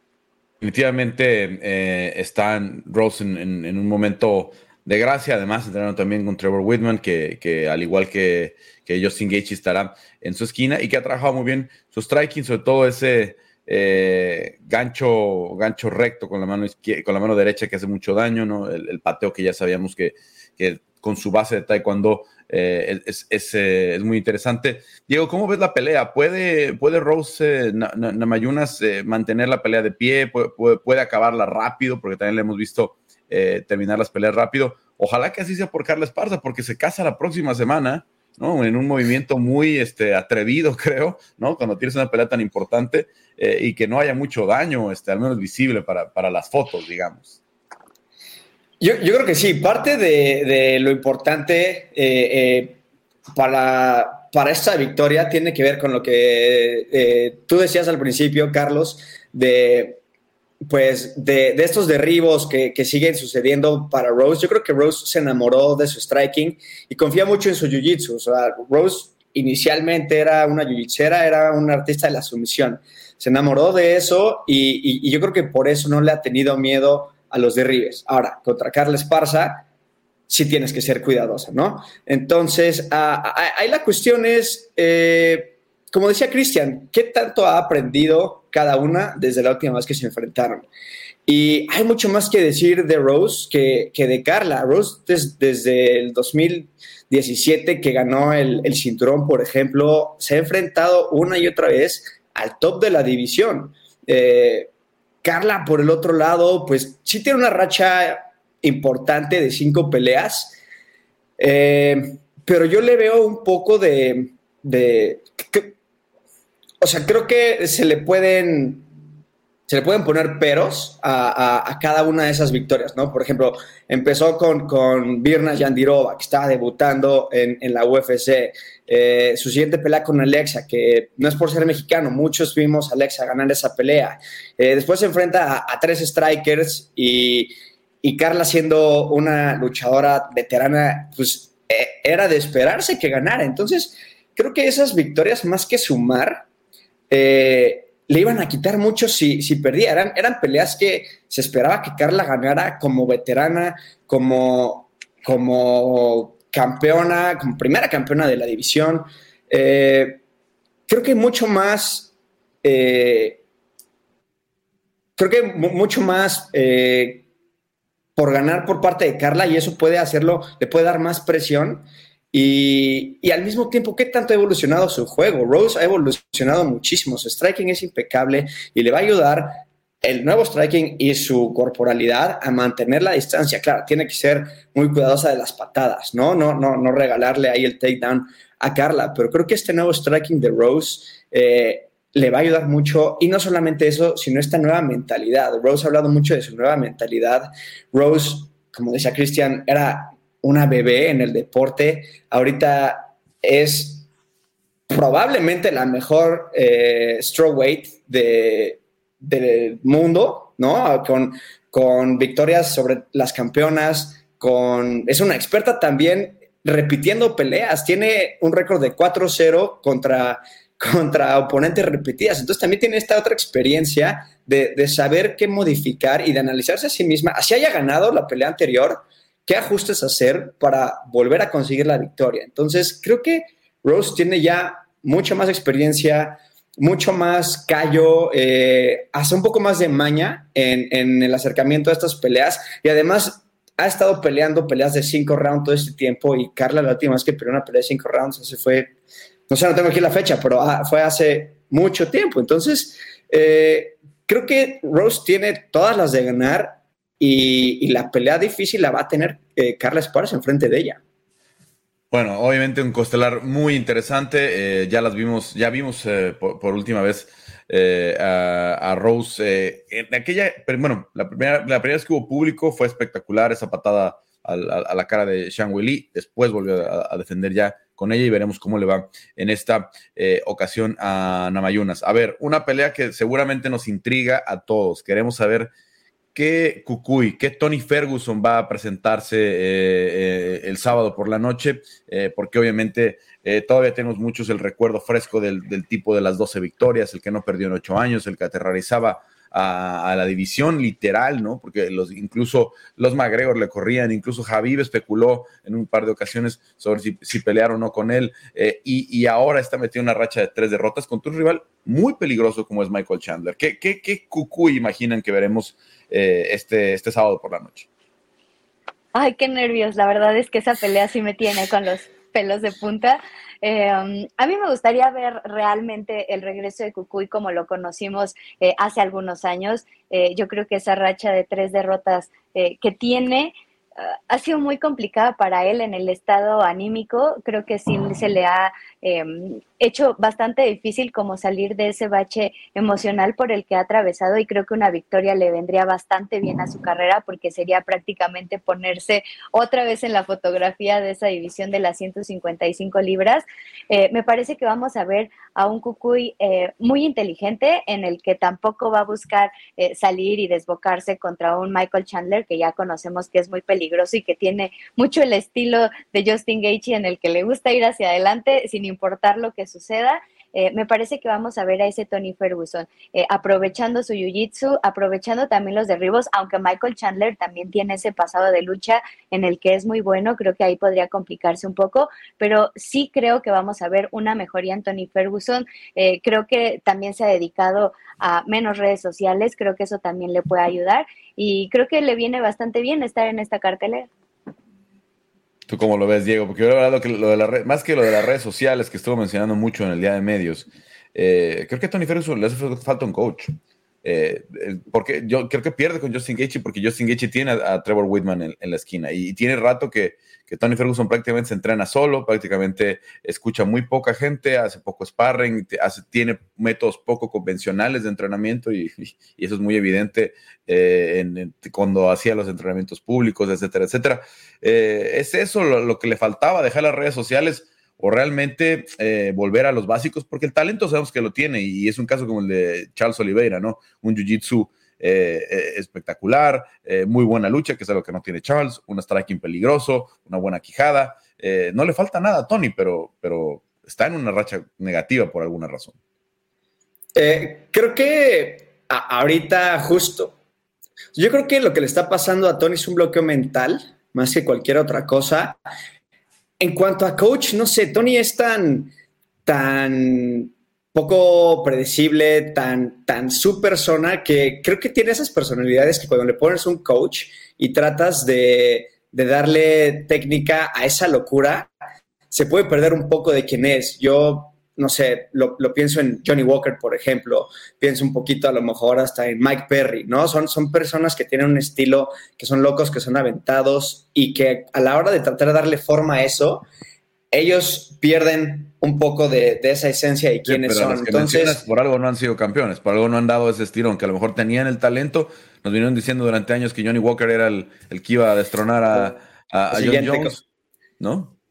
Definitivamente eh, está Rose en, un momento de gracia, además entrenando también con Trevor Whitman, que, al igual que, que Justin Gaethje estará en su esquina y que ha trabajado muy bien su striking, sobre todo ese eh, gancho, gancho recto con la, mano con la mano derecha que hace mucho daño, ¿no? el, pateo que ya sabíamos que, que con su base de taekwondo eh, es, eh, es, muy interesante. Diego, ¿cómo ves la pelea? ¿Puede, puede Rose eh, Namayunas mantener la pelea de pie? ¿Puede, puede, acabarla rápido? Porque también le hemos visto terminar las peleas rápido. Ojalá que así sea por Carla Esparza, porque se casa la próxima semana. ¿no? En un movimiento muy este, atrevido, <laughs> creo, ¿no? Cuando tienes una pelea tan importante y que no haya mucho daño, este, al menos visible para, para las fotos, digamos. Yo, creo que sí, parte de, lo importante eh, eh, para, para esta victoria tiene que ver con lo que eh, tú decías al principio, Carlos, de pues de, estos derribos que, siguen sucediendo para Rose, yo creo que Rose se enamoró de su striking y confía mucho en su jiu-jitsu. O sea, Rose inicialmente era una jiu era un artista de la sumisión. Se enamoró de eso y, yo creo que por eso no le ha tenido miedo a los derribes. Ahora, contra Carla Esparza, sí tienes que ser cuidadosa, ¿no? Entonces, ahí la cuestión es, eh, como decía Cristian, ¿qué tanto ha aprendido cada una desde la última vez que se enfrentaron. Y hay mucho más que decir de Rose que, de Carla. Rose desde el 2017 que ganó el, cinturón, por ejemplo, se ha enfrentado una y otra vez al top de la división. Eh, Carla, por el otro lado, pues sí tiene una racha importante de cinco peleas, eh, pero yo le veo un poco de, o sea, creo que se le pueden, se le pueden poner peros a, cada una de esas victorias, ¿no? Por ejemplo, empezó con, con Virna Yandirova, que estaba debutando en, la UFC. Eh, su siguiente pelea con Alexa, que no es por ser mexicano, muchos vimos a Alexa ganar esa pelea. Eh, después se enfrenta a, tres strikers y, y, Carla siendo una luchadora veterana, pues eh, era de esperarse que ganara. Entonces, creo que esas victorias, más que sumar, le iban a quitar mucho si, si perdía. Eran, peleas que se esperaba que Carla ganara como veterana, como, como campeona, como primera campeona de la división. Eh, creo que mucho más, eh, creo que mucho más por ganar por parte de Carla y eso puede hacerlo, le puede dar más presión y, al mismo tiempo, ¿qué tanto ha evolucionado su juego? Rose ha evolucionado muchísimo, su striking es impecable y le va a ayudar el nuevo striking y su corporalidad a mantener la distancia. Claro, tiene que ser muy cuidadosa de las patadas, ¿no? No, no, no regalarle ahí el takedown a Carla, pero creo que este nuevo striking de Rose eh, le va a ayudar mucho y no solamente eso, sino esta nueva mentalidad. Rose ha hablado mucho de su nueva mentalidad. Rose, como decía Christian, era una bebé en el deporte. Ahorita es probablemente la mejor eh, weight del mundo, ¿no? Con, con victorias sobre las campeonas, con, es una experta también repitiendo peleas, tiene un récord de 4-0 contra, contra oponentes repetidas, entonces también tiene esta otra experiencia de, de, saber qué modificar y de analizarse a sí misma, así haya ganado la pelea anterior, qué ajustes hacer para volver a conseguir la victoria. Entonces, creo que Rose tiene ya mucha más experiencia, mucho más callo, eh, hace un poco más de maña en, el acercamiento a estas peleas y además ha estado peleando peleas de cinco rounds todo este tiempo y Carla la última vez que peleó una pelea de cinco rounds, se fue, no sé, no tengo aquí la fecha, pero fue hace mucho tiempo. Entonces, eh, creo que Rose tiene todas las de ganar y, la pelea difícil la va a tener eh, Carla Esparza enfrente de ella. Bueno, obviamente un costelar muy interesante. Eh, ya las vimos, ya vimos eh, por, última vez a, Rose en aquella, pero bueno, la primera, la primera vez que hubo público fue espectacular esa patada a, la cara de Shang Wei Después volvió a, defender ya con ella y veremos cómo le va en esta ocasión a Namayunas. A ver, una pelea que seguramente nos intriga a todos. Queremos saber qué Cucuy, qué Tony Ferguson va a presentarse eh, eh, el sábado por la noche, eh, porque obviamente todavía tenemos muchos el recuerdo fresco del, tipo de las 12 victorias, el que no perdió en ocho años, el que aterrorizaba a, la división literal, ¿no? Porque los, incluso los McGregor le corrían, incluso Javib especuló en un par de ocasiones sobre si, si pelearon o no con él, y, ahora está metido en una racha de tres derrotas contra un rival muy peligroso como es Michael Chandler. ¿Qué, qué, qué Cucuy imaginan que veremos eh, este, este sábado por la noche. Ay, qué nervios. La verdad es que esa pelea sí me tiene con los pelos de punta. Eh, a mí me gustaría ver realmente el regreso de Cucuy como lo conocimos eh, hace algunos años. yo creo que esa racha de tres derrotas que tiene ha sido muy complicada para él en el estado anímico. Creo que sí se le ha em, hecho bastante difícil como salir de ese bache emocional por el que ha atravesado y creo que una victoria le vendría bastante bien a su carrera porque sería prácticamente ponerse otra vez en la fotografía de esa división de las 155 libras. Eh, me parece que vamos a ver a un Cucuy eh, muy inteligente en el que tampoco va a buscar eh, salir y desbocarse contra un Michael Chandler que ya conocemos que es muy peligroso y que tiene mucho el estilo de Justin Gaethje en el que le gusta ir hacia adelante sin importar lo que suceda. Eh, me parece que vamos a ver a ese Tony Ferguson eh, aprovechando su jiu-jitsu, aprovechando también los derribos, aunque Michael Chandler también tiene ese pasado de lucha en el que es muy bueno, creo que ahí podría complicarse un poco, pero sí creo que vamos a ver una mejoría en Tony Ferguson. Eh, creo que también se ha dedicado a menos redes sociales, creo que eso también le puede ayudar y creo que le viene bastante bien estar en esta cartelera. ¿Tú cómo lo ves, Diego? Porque yo he que lo de la red, más que lo de las redes sociales que estuvo mencionando mucho en el día de medios, eh, creo que a Tony Ferguson le hace falta un coach. Eh, porque yo creo que pierde con Justin Gaethje porque Justin Gaethje tiene a, Trevor Whitman en, la esquina y, tiene rato que, que, Tony Ferguson prácticamente se entrena solo, prácticamente escucha muy poca gente, hace poco sparring, tiene métodos poco convencionales de entrenamiento y, <laughs> eso es muy evidente eh, cuando hacía los entrenamientos públicos, etcétera, etcétera. Eh, es eso lo, lo que le faltaba, dejar las redes sociales o realmente eh, volver a los básicos, porque el talento sabemos que lo tiene y es un caso como el de Charles Oliveira, ¿no? Un jiu-jitsu eh, eh, espectacular, muy buena lucha, que es algo que no tiene Charles, un striking peligroso, una buena quijada. no le falta nada a Tony, pero, pero está en una racha negativa por alguna razón. creo que ahorita justo, yo creo que lo que le está pasando a Tony es un bloqueo mental, más que cualquier otra cosa. En cuanto a coach, no sé, Tony es tan, tan poco predecible, tan, tan su persona, que creo que tiene esas personalidades que cuando le pones un coach y tratas de, de darle técnica a esa locura, se puede perder un poco de quién es. Yo no sé, lo, pienso en Johnny Walker, por ejemplo, pienso un poquito a lo mejor hasta en Mike Perry, ¿no? Son, son personas que tienen un estilo, que son locos, que son aventados y que a la hora de tratar de darle forma a eso, ellos pierden un poco de, esa esencia y quiénes son. Entonces, por algo no han sido campeones, por algo no han dado ese estilo, aunque a lo mejor tenían el talento. Nos vinieron diciendo durante años que Johnny Walker era el, que iba a destronar a, a, a John Jones, ¿no?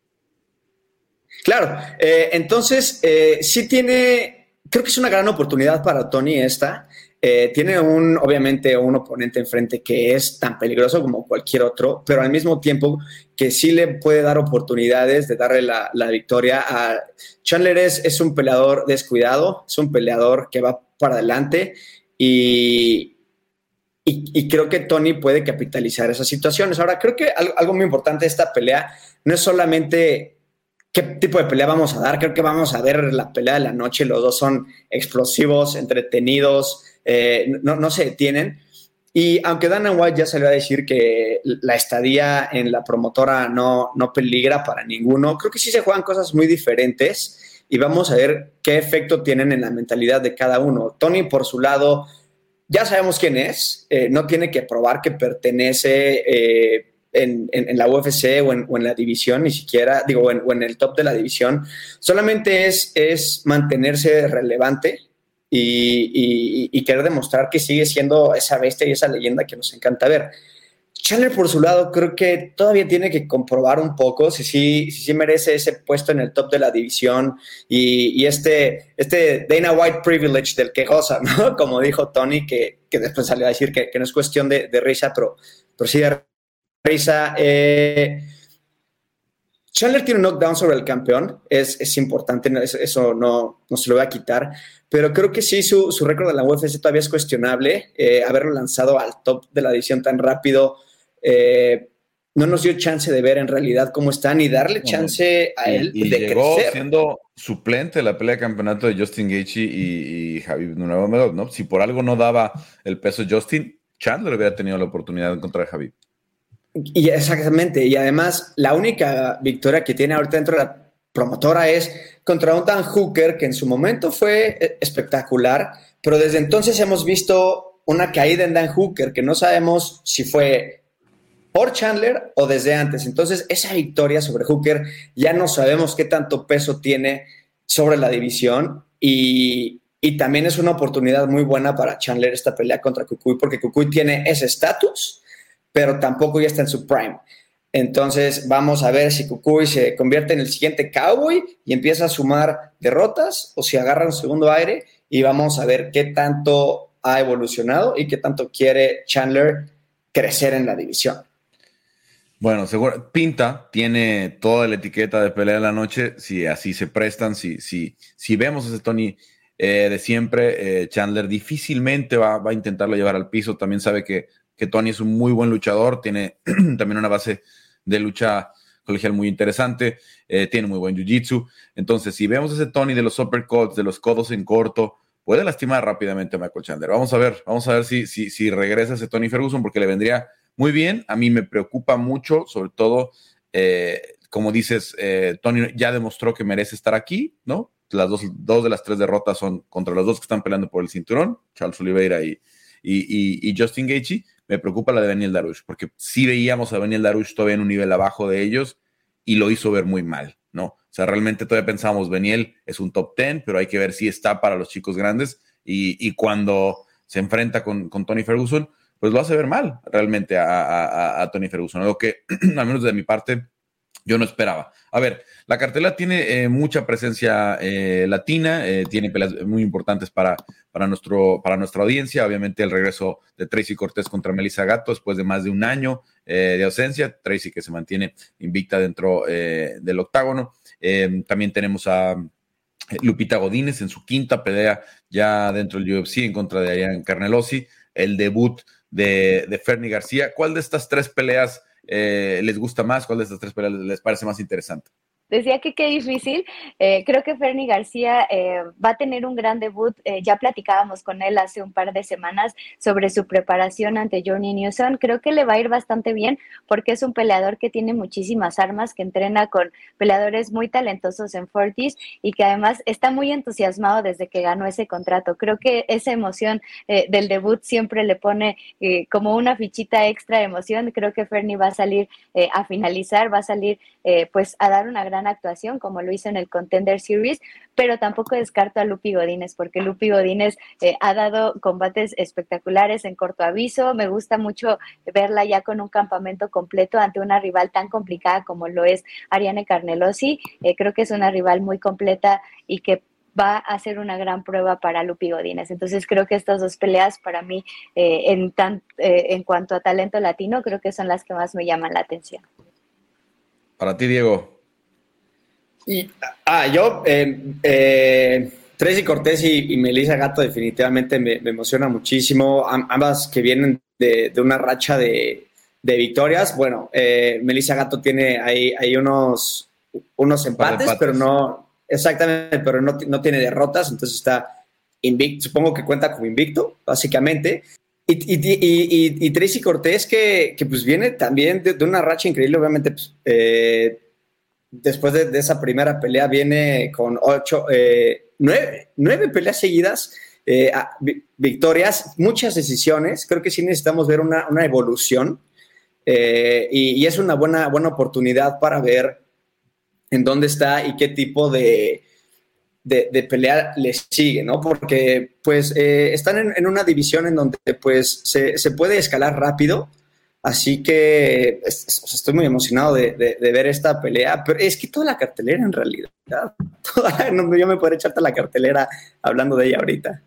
Claro, eh, entonces eh, sí tiene, creo que es una gran oportunidad para Tony esta. Eh, tiene un, obviamente, un oponente enfrente que es tan peligroso como cualquier otro, pero al mismo tiempo que sí le puede dar oportunidades de darle la, victoria a Chandler. Es, es un peleador descuidado, es un peleador que va para adelante y, y, creo que Tony puede capitalizar esas situaciones. Ahora, creo que algo, algo muy importante de esta pelea no es solamente qué tipo de pelea vamos a dar. Creo que vamos a ver la pelea de la noche. Los dos son explosivos, entretenidos, eh, no, se detienen. Y aunque Dana White ya salió a decir que la estadía en la promotora no, no peligra para ninguno, creo que sí se juegan cosas muy diferentes y vamos a ver qué efecto tienen en la mentalidad de cada uno. Tony, por su lado, ya sabemos quién es, eh, no tiene que probar que pertenece eh, en, la UFC o en, la división, ni siquiera, digo, o en, el top de la división, solamente es, es mantenerse relevante y, querer demostrar que sigue siendo esa bestia y esa leyenda que nos encanta ver. Chandler, por su lado, creo que todavía tiene que comprobar un poco si sí si, si, merece ese puesto en el top de la división y, este, este Dana White privilege del que goza, ¿no? <laughs> Como dijo Tony, que, que después salió a decir que, que no es cuestión de, de risa, pero, pero sí de Risa. Eh, Chandler tiene un knockdown sobre el campeón, es, es importante, eso no, no, se lo voy a quitar, pero creo que sí, su, su récord de la UFC todavía es cuestionable. Eh, haberlo lanzado al top de la división tan rápido eh, no nos dio chance de ver en realidad cómo está, ni darle chance a él y, llegó siendo suplente de la pelea de campeonato de Justin Gaethje y, y Javi ¿no? Si por algo no daba el peso Justin, Chandler hubiera tenido la oportunidad de encontrar a Javi. Y exactamente, y además la única victoria que tiene ahorita dentro de la promotora es contra un Dan Hooker que en su momento fue eh, espectacular, pero desde entonces hemos visto una caída en Dan Hooker que no sabemos si fue por Chandler o desde antes. Entonces, esa victoria sobre Hooker ya no sabemos qué tanto peso tiene sobre la división y, y también es una oportunidad muy buena para Chandler esta pelea contra Kukui, porque Kukui tiene ese estatus, pero tampoco ya está en su prime. Entonces vamos a ver si Kukui se convierte en el siguiente cowboy y empieza a sumar derrotas o si agarra un segundo aire y vamos a ver qué tanto ha evolucionado y qué tanto quiere Chandler crecer en la división. Bueno, seguro, Pinta tiene toda la etiqueta de pelea de la noche, si así se prestan, si, si, si vemos ese Tony eh, de siempre. Eh, Chandler difícilmente va, a intentarlo llevar al piso. También sabe que, que Tony es un muy buen luchador, tiene <clears throat> también una base de lucha colegial muy interesante, eh, tiene muy buen jiu-jitsu. Entonces, si vemos ese Tony de los uppercuts, de los codos en corto, puede lastimar rápidamente a Michael Chandler. Vamos a ver, vamos a ver si, si, si regresa ese Tony Ferguson, porque le vendría muy bien. A mí me preocupa mucho, sobre todo, como dices, Tony ya demostró que merece estar aquí, ¿no? las dos, dos, de las tres derrotas son contra los dos que están peleando por el cinturón, Charles Oliveira y, y, Justin Gaethje. Me preocupa la de Daniel Darush, porque sí veíamos a Daniel Darush todavía en un nivel abajo de ellos y lo hizo ver muy mal, ¿no? O sea, realmente todavía pensamos, Daniel es un top 10, pero hay que ver si está para los chicos grandes y, cuando se enfrenta con, con, Tony Ferguson, pues lo hace ver mal realmente a, a Tony Ferguson, algo que, <clears throat> al menos de mi parte, yo no esperaba. A ver, la cartela tiene eh, mucha presencia eh, latina, eh, tiene peleas muy importantes para, para, nuestro, para nuestra audiencia. Obviamente el regreso de Tracy Cortés contra Melissa Gato después de más de un año de ausencia. Tracy que se mantiene invicta dentro del octágono. también tenemos a Lupita Godínez en su quinta pelea ya dentro del UFC en contra de Ariane Carnelosi. El debut de, de Fernie García. ¿Cuál de estas tres peleas eh, les gusta más? ¿Cuál de estas tres peleas les parece más interesante? Decía que qué difícil. Eh, creo que Fernie García eh, va a tener un gran debut. Eh, ya platicábamos con él hace un par de semanas sobre su preparación ante Johnny Newson. Creo que le va a ir bastante bien porque es un peleador que tiene muchísimas armas, que entrena con peleadores muy talentosos en Fortis y que además está muy entusiasmado desde que ganó ese contrato. Creo que esa emoción del debut siempre le pone como una fichita extra de emoción. Creo que Fernie va a salir a finalizar, va a salir pues a dar una gran actuación, como lo hizo en el Contender Series, pero tampoco descarto a Lupi Godínez, porque Lupi Godínez eh, ha dado combates espectaculares en corto aviso. Me gusta mucho verla ya con un campamento completo ante una rival tan complicada como lo es Ariane Carnelosi. Eh, creo que es una rival muy completa y que va a ser una gran prueba para Lupi Godínez. Entonces creo que estas dos peleas para mí eh, en, en cuanto a talento latino creo que son las que más me llaman la atención. Para ti, Diego. Y, ah, yo, eh, eh, Tracy Cortés y, Melissa Gato definitivamente me, emociona muchísimo. ambas que vienen de, una racha de, victorias. Bueno, eh, Melissa Gato tiene ahí, hay unos, unos empates, pero no, exactamente, pero no, no, tiene derrotas, entonces está invicto, supongo que cuenta como invicto, básicamente. Y, y, y Tracy Cortés que, que, pues viene también de, una racha increíble, obviamente, pues, eh, después de, esa primera pelea viene con ocho, eh, nueve, peleas seguidas, eh, victorias, muchas decisiones. Creo que sí necesitamos ver una, evolución eh, y, es una buena, buena oportunidad para ver en dónde está y qué tipo de, de, pelea le sigue, ¿no? Porque pues están en, una división en donde pues se, se puede escalar rápido Así que estoy muy emocionado de, ver esta pelea, pero es que toda la cartelera en realidad, <laughs> yo me podría echarte la cartelera hablando de ella ahorita.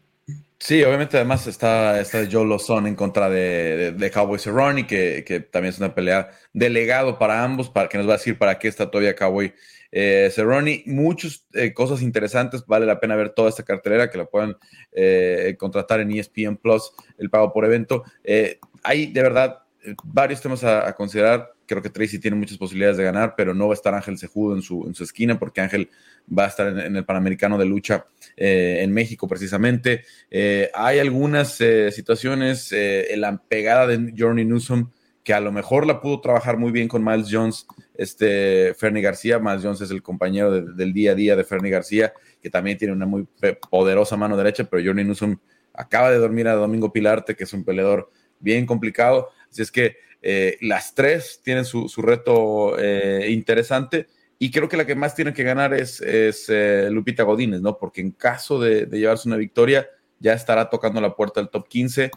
Sí, obviamente además está, está Joe Lozón en contra de, Cowboy Cerrone, que, que también es una pelea delegado para ambos, para que nos va a decir para qué está todavía Cowboy eh, Cerrone. Muchas eh, cosas interesantes, vale la pena ver toda esta cartelera, que la puedan eh, contratar en ESPN Plus, el pago por evento. Eh, hay de verdad varios temas a, considerar. Creo que Tracy tiene muchas posibilidades de ganar, pero no va a estar Ángel Sejudo en su, en su esquina, porque Ángel va a estar en, el Panamericano de Lucha eh, en México, precisamente. Eh, hay algunas eh, situaciones, la pegada de Journey Newsom, que a lo mejor la pudo trabajar muy bien con Miles Jones, este Fernie García. Miles Jones es el compañero del día a día de Fernie García, que también tiene una muy poderosa mano derecha, pero Journey Newsom acaba de dormir a Domingo Pilarte, que es un peleador bien complicado. Así es que eh, las tres tienen su, reto eh, interesante y creo que la que más tiene que ganar es, eh, Lupita Godínez, ¿no? Porque en caso de, llevarse una victoria, ya estará tocando la puerta del top 15.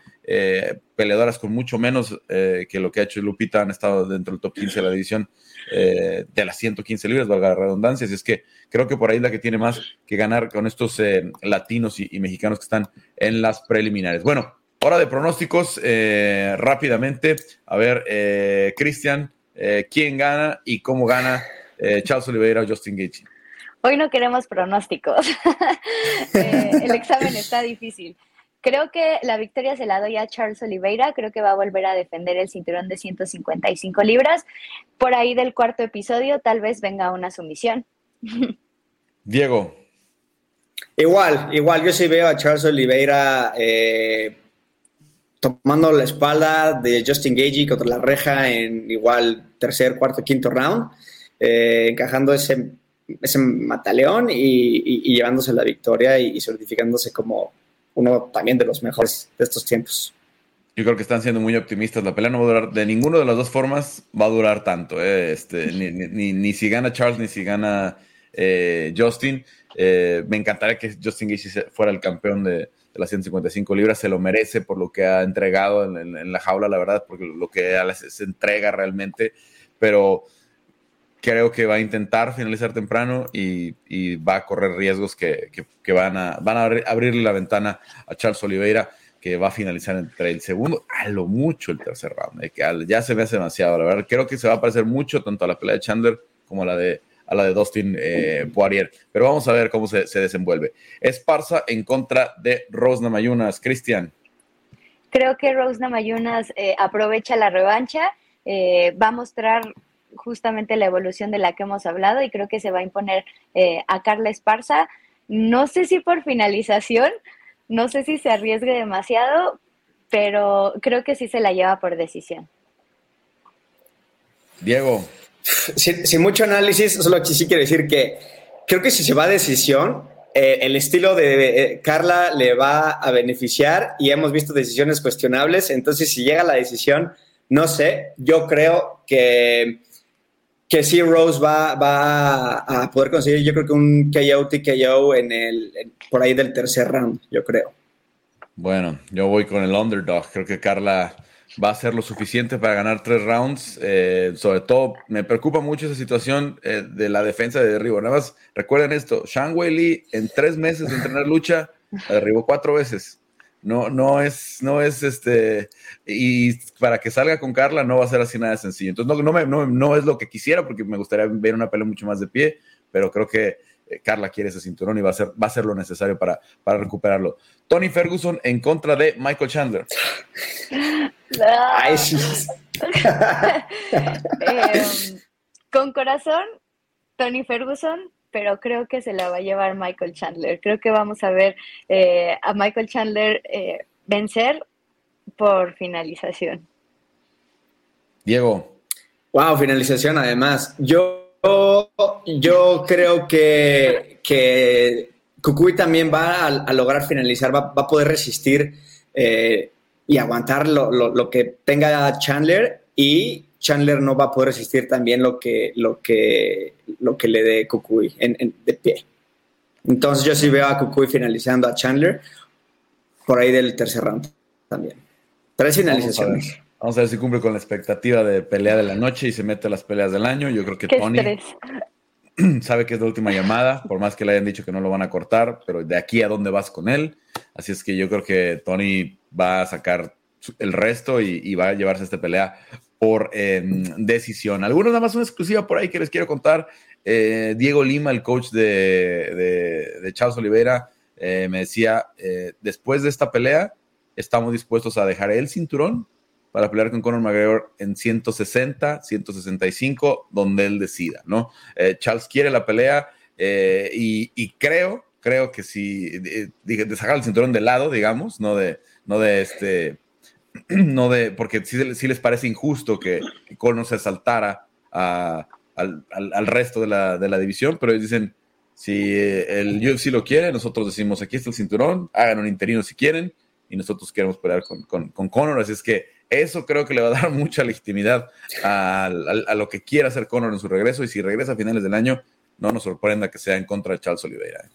peleadoras con mucho menos que lo que ha hecho Lupita han estado dentro del top 15 de la división de las 115 libras, valga la redundancia. Así es que creo que por ahí es la que tiene más que ganar con estos latinos y mexicanos que están en las preliminares. Bueno, Hora de pronósticos, eh, rápidamente. A ver, eh, Cristian, eh, ¿quién gana y cómo gana Charles Oliveira o Justin Gaethje? Hoy no queremos pronósticos. <laughs> el examen <laughs> está difícil. Creo que la victoria se la doy a Charles Oliveira. Creo que va a volver a defender el cinturón de 155 libras. Por ahí del cuarto episodio, tal vez venga una sumisión. <laughs> Diego. Igual, igual. Yo sí veo a Charles Oliveira tomando la espalda de Justin Gagey contra la reja en igual tercer, cuarto, quinto round, eh, encajando ese, ese mataleón y, llevándose la victoria y, certificándose como uno también de los mejores de estos tiempos. Yo creo que están siendo muy optimistas. La pelea no va a durar, de ninguna de las dos formas va a durar tanto. Eh. Este, ni, si gana Charles ni si gana eh, Justin. me encantaría que Justin Gaethje fuera el campeón de, las 155 libras, se lo merece por lo que ha entregado en, la jaula, la verdad, porque lo que se entrega realmente, pero creo que va a intentar finalizar temprano y, va a correr riesgos que, van, a, van a abrirle la ventana a Charles Oliveira, que va a finalizar entre el segundo, a lo mucho el tercer round, eh, que ya se me hace demasiado, la verdad. Creo que se va a parecer mucho tanto a la pelea de Chandler como a la de a la de Dustin eh, Poirier. Pero vamos a ver cómo se, desenvuelve. Esparza en contra de Rosna Mayunas. Cristian. Creo que Rosna Mayunas eh, aprovecha la revancha, eh, va a mostrar justamente la evolución de la que hemos hablado y creo que se va a imponer a Carla Esparza. No sé si por finalización, no sé si se arriesgue demasiado, pero creo que sí se la lleva por decisión. Diego. Sin, mucho análisis, solo sí quiero decir que creo que si se va a decisión, eh, el estilo de eh, Carla le va a beneficiar y hemos visto decisiones cuestionables. Entonces, si llega la decisión, no sé, yo creo que, que sí Rose va, va a poder conseguir, yo creo que un KO TKO en el, por ahí del tercer round, yo creo. Bueno, yo voy con el underdog. Creo que Carla va a ser lo suficiente para ganar tres rounds. Eh, sobre todo, me preocupa mucho esa situación eh, de la defensa de derribo. Nada más recuerden esto: Sean Lee en tres meses de entrenar lucha derribó cuatro veces. No, no es, no es este, y para que salga con Carla no va a ser así nada sencillo. Entonces, no, no, no es lo que quisiera porque me gustaría ver una pelea mucho más de pie, pero creo que eh, Carla quiere ese cinturón y va a ser, va a ser lo necesario para, para recuperarlo. Tony Ferguson en contra de Michael Chandler. <laughs> Em, con corazón, Tony Ferguson, pero creo que se la va a llevar Michael Chandler. Creo que vamos a ver eh, a Michael Chandler eh, vencer por finalización. Diego. Wow, finalización además. Yo yo, creo que, que Kukui también va a, lograr finalizar, va, a poder resistir eh, y aguantar lo, que tenga Chandler y Chandler no va a poder resistir también lo que, lo que, lo que le dé en, de pie. Entonces yo sí veo a Kukui finalizando a Chandler por ahí del tercer round también. Tres finalizaciones. Vamos a ver si cumple con la expectativa de pelea de la noche y se mete a las peleas del año. Yo creo que Tony <clears throat> sabe que es la última llamada, por más que le hayan dicho que no lo van a cortar, pero de aquí a dónde vas con él. Así es que yo creo que Tony va a sacar el resto y, va a llevarse esta pelea por em, decisión. Algunos nada más una exclusiva por ahí que les quiero contar. Eh, Diego Lima, el coach de, de, Charles Oliveira, eh, me decía, eh, después de esta pelea, estamos dispuestos a dejar el cinturón para pelear con Conor McGregor en 160, 165, donde él decida, ¿no? Eh, Charles quiere la pelea eh, y, creo, creo que si de, sacar el cinturón de lado, digamos, no de, no de este, <clears throat> no de, porque sí, les parece injusto que, Conor se saltara al, resto de la, división, pero ellos dicen, si el UFC lo quiere, nosotros decimos, aquí está el cinturón, hagan un interino si quieren, y nosotros queremos pelear con, con, Conor, así es que Eso creo que le va a dar <laughs> mucha legitimidad a, lo que quiera hacer Conor en su regreso. Y si regresa a finales del año, no nos sorprenda que sea en contra de Charles Oliveira. ¿eh?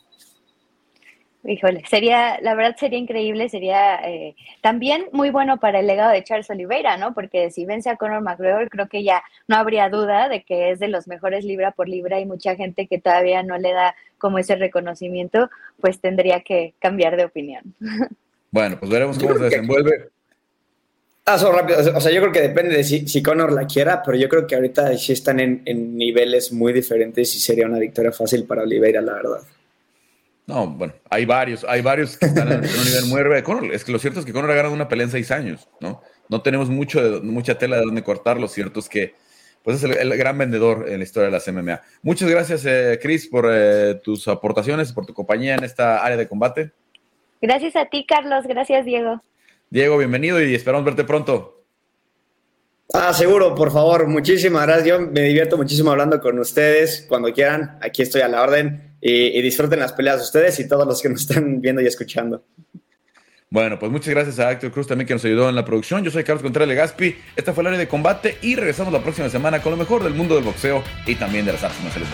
Híjole, sería, la verdad sería increíble, sería eh, también muy bueno para el legado de Charles Oliveira, ¿no? Porque si vence a Conor McGregor, creo que ya no habría duda de que es de los mejores libra por libra y mucha gente que todavía no le da como ese reconocimiento, pues tendría que cambiar de opinión. <laughs> Bueno, pues veremos cómo se desenvuelve. Ah, rápido. O sea, yo creo que depende de si, si Conor la quiera, pero yo creo que ahorita sí están en, en niveles muy diferentes y sería una victoria fácil para Oliveira, la verdad. No, bueno, hay varios, hay varios que están en un nivel muy arriba de Conor. Es que lo cierto es que Conor ha ganado una pelea en seis años, ¿no? No tenemos mucho mucha tela de donde cortar. Lo cierto es que pues es el, gran vendedor en la historia de las MMA. Muchas gracias, eh, Chris, por eh, tus aportaciones, por tu compañía en esta área de combate. Gracias a ti, Carlos. Gracias, Diego. Diego, bienvenido y esperamos verte pronto. Ah, seguro, por favor. Muchísimas gracias. Yo me divierto muchísimo hablando con ustedes. Cuando quieran, aquí estoy a la orden y, disfruten las peleas ustedes y todos los que nos están viendo y escuchando. Bueno, pues muchas gracias a Héctor Cruz también que nos ayudó en la producción. Yo soy Carlos Contreras Legaspi. Esta fue el área de combate y regresamos la próxima semana con lo mejor del mundo del boxeo y también de las artes marciales.